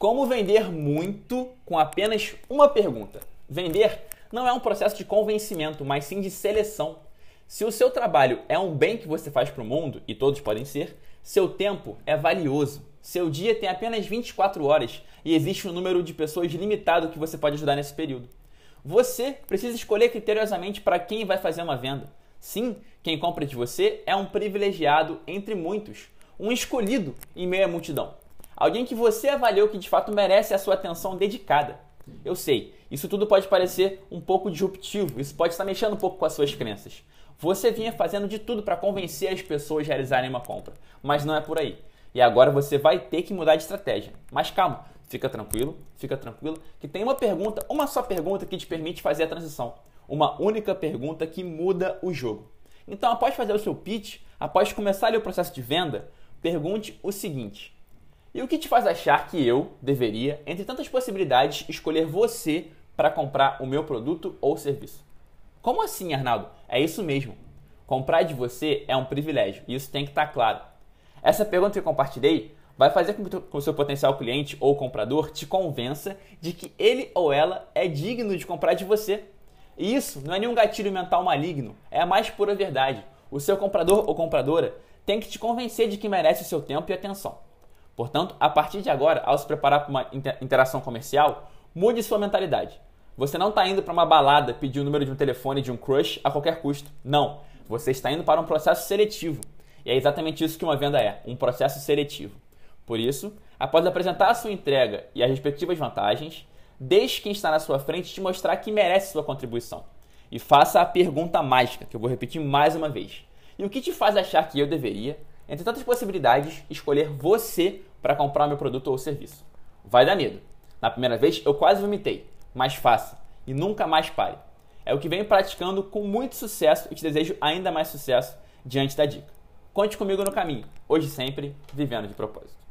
Como vender muito com apenas uma pergunta? Vender não é um processo de convencimento, mas sim de seleção. Se o seu trabalho é um bem que você faz para o mundo, e todos podem ser, seu tempo é valioso. Seu dia tem apenas 24 horas e existe um número de pessoas limitado que você pode ajudar nesse período. Você precisa escolher criteriosamente para quem vai fazer uma venda. Sim, quem compra de você é um privilegiado entre muitos, um escolhido em meio à multidão. Alguém que você avaliou que de fato merece a sua atenção dedicada. Eu sei, isso tudo pode parecer um pouco disruptivo, isso pode estar mexendo um pouco com as suas crenças. Você vinha fazendo de tudo para convencer as pessoas a realizarem uma compra, mas não é por aí. E agora você vai ter que mudar de estratégia. Mas calma, fica tranquilo, fica tranquilo, que tem uma pergunta, uma só pergunta que te permite fazer a transição. Uma única pergunta que muda o jogo. Então, após fazer o seu pitch, após começar o processo de venda, pergunte o seguinte: e o que te faz achar que eu deveria, entre tantas possibilidades, escolher você para comprar o meu produto ou serviço? Como assim, Arnaldo? É isso mesmo. Comprar de você é um privilégio e isso tem que estar tá claro. Essa pergunta que eu compartilhei vai fazer com que o seu potencial cliente ou comprador te convença de que ele ou ela é digno de comprar de você. E isso não é nenhum gatilho mental maligno, é a mais pura verdade. O seu comprador ou compradora tem que te convencer de que merece o seu tempo e atenção. Portanto, a partir de agora, ao se preparar para uma interação comercial, mude sua mentalidade. Você não está indo para uma balada pedir o número de um telefone de um crush a qualquer custo. Não. Você está indo para um processo seletivo. E é exatamente isso que uma venda é: um processo seletivo. Por isso, após apresentar a sua entrega e as respectivas vantagens, deixe quem está na sua frente te mostrar que merece sua contribuição. E faça a pergunta mágica, que eu vou repetir mais uma vez. E o que te faz achar que eu deveria, entre tantas possibilidades, escolher você para comprar meu produto ou serviço. Vai dar medo. Na primeira vez eu quase vomitei, mas faça e nunca mais pare. É o que venho praticando com muito sucesso e te desejo ainda mais sucesso diante da dica. Conte comigo no caminho, hoje sempre, vivendo de propósito.